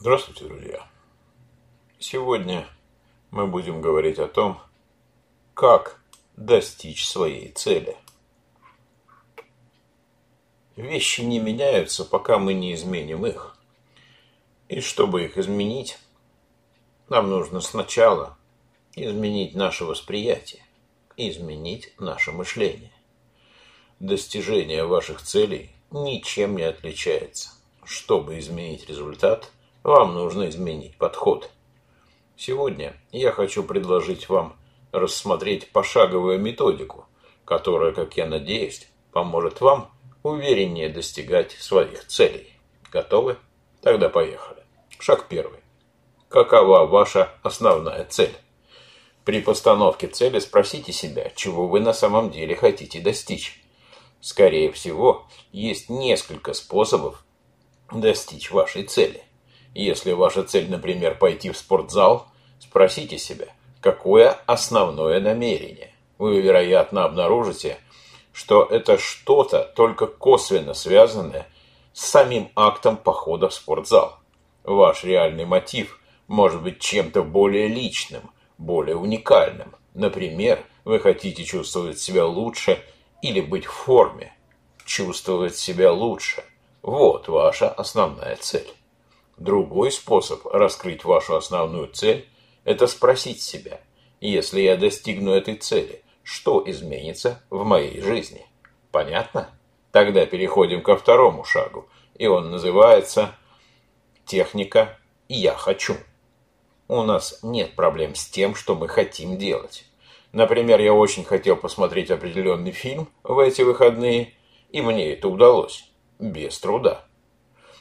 Здравствуйте, друзья! Сегодня мы будем говорить о том, как достичь своей цели. Вещи не меняются, пока мы не изменим их. И чтобы их изменить, нам нужно сначала изменить наше восприятие, изменить наше мышление. Достижение ваших целей ничем не отличается. Чтобы изменить результат, вам нужно изменить подход. Сегодня я хочу предложить вам рассмотреть пошаговую методику, которая, как я надеюсь, поможет вам увереннее достигать своих целей. Готовы? Тогда поехали. Шаг первый. Какова ваша основная цель? При постановке цели спросите себя, чего вы на самом деле хотите достичь. Скорее всего, есть несколько способов достичь вашей цели. Если ваша цель, например, пойти в спортзал, спросите себя, какое основное намерение. Вы, вероятно, обнаружите, что это что-то только косвенно связанное с самим актом похода в спортзал. Ваш реальный мотив может быть чем-то более личным, более уникальным. Например, вы хотите чувствовать себя лучше или быть в форме. Чувствовать себя лучше – вот ваша основная цель. Другой способ раскрыть вашу основную цель – это спросить себя, если я достигну этой цели, что изменится в моей жизни? Понятно? Тогда переходим ко второму шагу, и он называется «Техника «Я хочу». У нас нет проблем с тем, что мы хотим делать. Например, я очень хотел посмотреть определенный фильм в эти выходные, и мне это удалось. Без труда.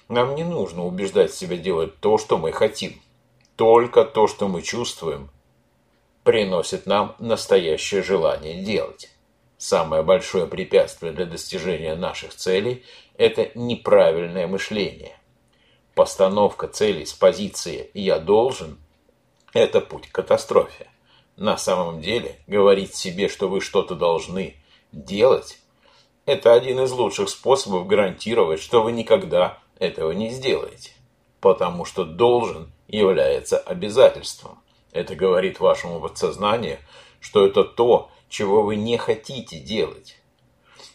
Нам не нужно убеждать себя делать то, что мы хотим. Только то, что мы чувствуем, приносит нам настоящее желание делать. Самое большое препятствие для достижения наших целей – это неправильное мышление. Постановка целей с позиции «я должен» – это путь к катастрофе. На самом деле, говорить себе, что вы что-то должны делать – это один из лучших способов гарантировать, что вы никогда этого не сделаете, потому что должен является обязательством. Это говорит вашему подсознанию, что это то, чего вы не хотите делать.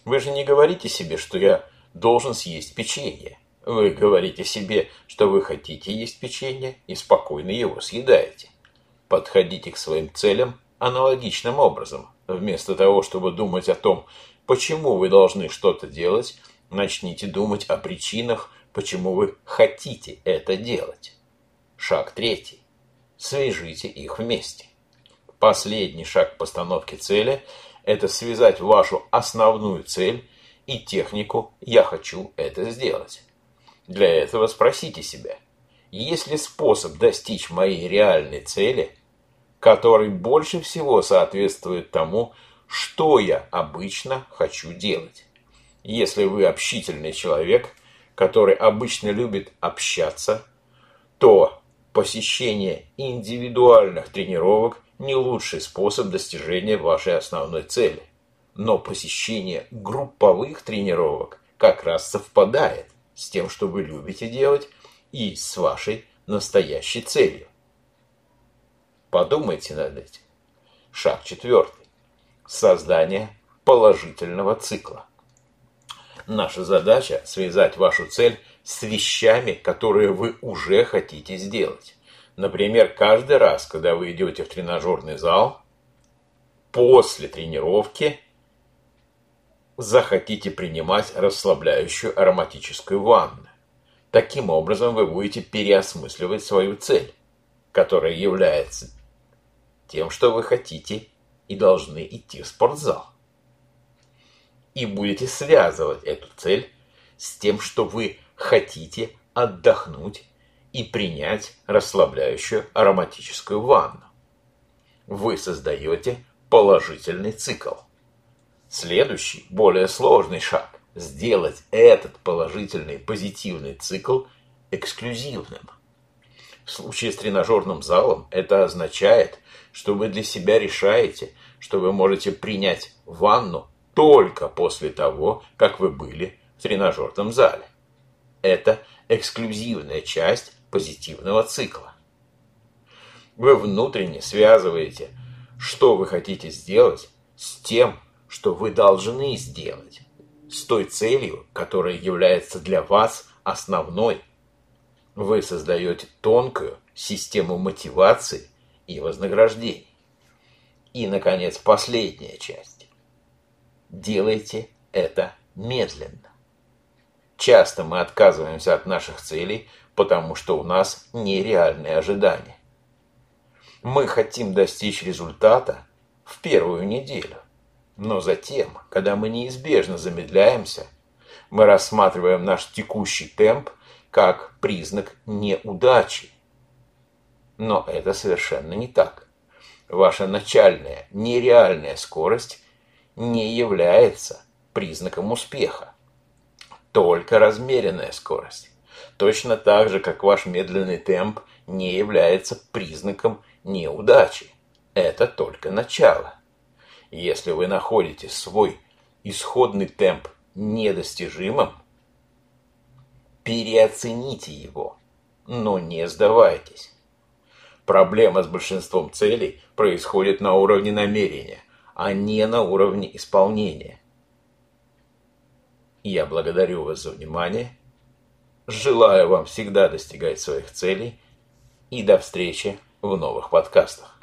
Вы же не говорите себе, что я должен съесть печенье. Вы говорите себе, что вы хотите есть печенье и спокойно его съедаете. Подходите к своим целям аналогичным образом. Вместо того, чтобы думать о том, почему вы должны что-то делать, начните думать о причинах, почему вы хотите это делать. Шаг третий. Свяжите их вместе. Последний шаг постановки цели – это связать вашу основную цель и технику «я хочу это сделать». Для этого спросите себя, есть ли способ достичь моей реальной цели, который больше всего соответствует тому, что я обычно хочу делать. Если вы общительный человек – который обычно любит общаться, то посещение индивидуальных тренировок не лучший способ достижения вашей основной цели. Но посещение групповых тренировок как раз совпадает с тем, что вы любите делать, и с вашей настоящей целью. Подумайте над этим. Шаг четвертый. Создание положительного цикла. Наша задача – связать вашу цель с вещами, которые вы уже хотите сделать. Например, каждый раз, когда вы идете в тренажерный зал, после тренировки захотите принимать расслабляющую ароматическую ванну. Таким образом вы будете переосмысливать свою цель, которая является тем, что вы хотите и должны идти в спортзал и будете связывать эту цель с тем, что вы хотите отдохнуть и принять расслабляющую ароматическую ванну. Вы создаете положительный цикл. Следующий, более сложный шаг – сделать этот положительный позитивный цикл эксклюзивным. В случае с тренажерным залом это означает, что вы для себя решаете, что вы можете принять ванну только после того, как вы были в тренажерном зале. это эксклюзивная часть позитивного цикла. Вы внутренне связываете, что вы хотите сделать, с тем, что вы должны сделать, с той целью, которая является для вас основной. Вы создаете тонкую систему мотивации и вознаграждений. И, наконец, последняя часть. Делайте это медленно. Часто мы отказываемся от наших целей, потому что у нас нереальные ожидания. Мы хотим достичь результата в первую неделю. Но затем, когда мы неизбежно замедляемся, мы рассматриваем наш текущий темп как признак неудачи. Но это совершенно не так. Ваша начальная нереальная скорость не является признаком успеха. Только размеренная скорость. Точно так же, как ваш медленный темп не является признаком неудачи. Это только начало. Если вы находите свой исходный темп недостижимым, переоцените его, но не сдавайтесь. Проблема с большинством целей происходит на уровне намерения, а не на уровне исполнения. Я благодарю вас за внимание, желаю вам всегда достигать своих целей и до встречи в новых подкастах.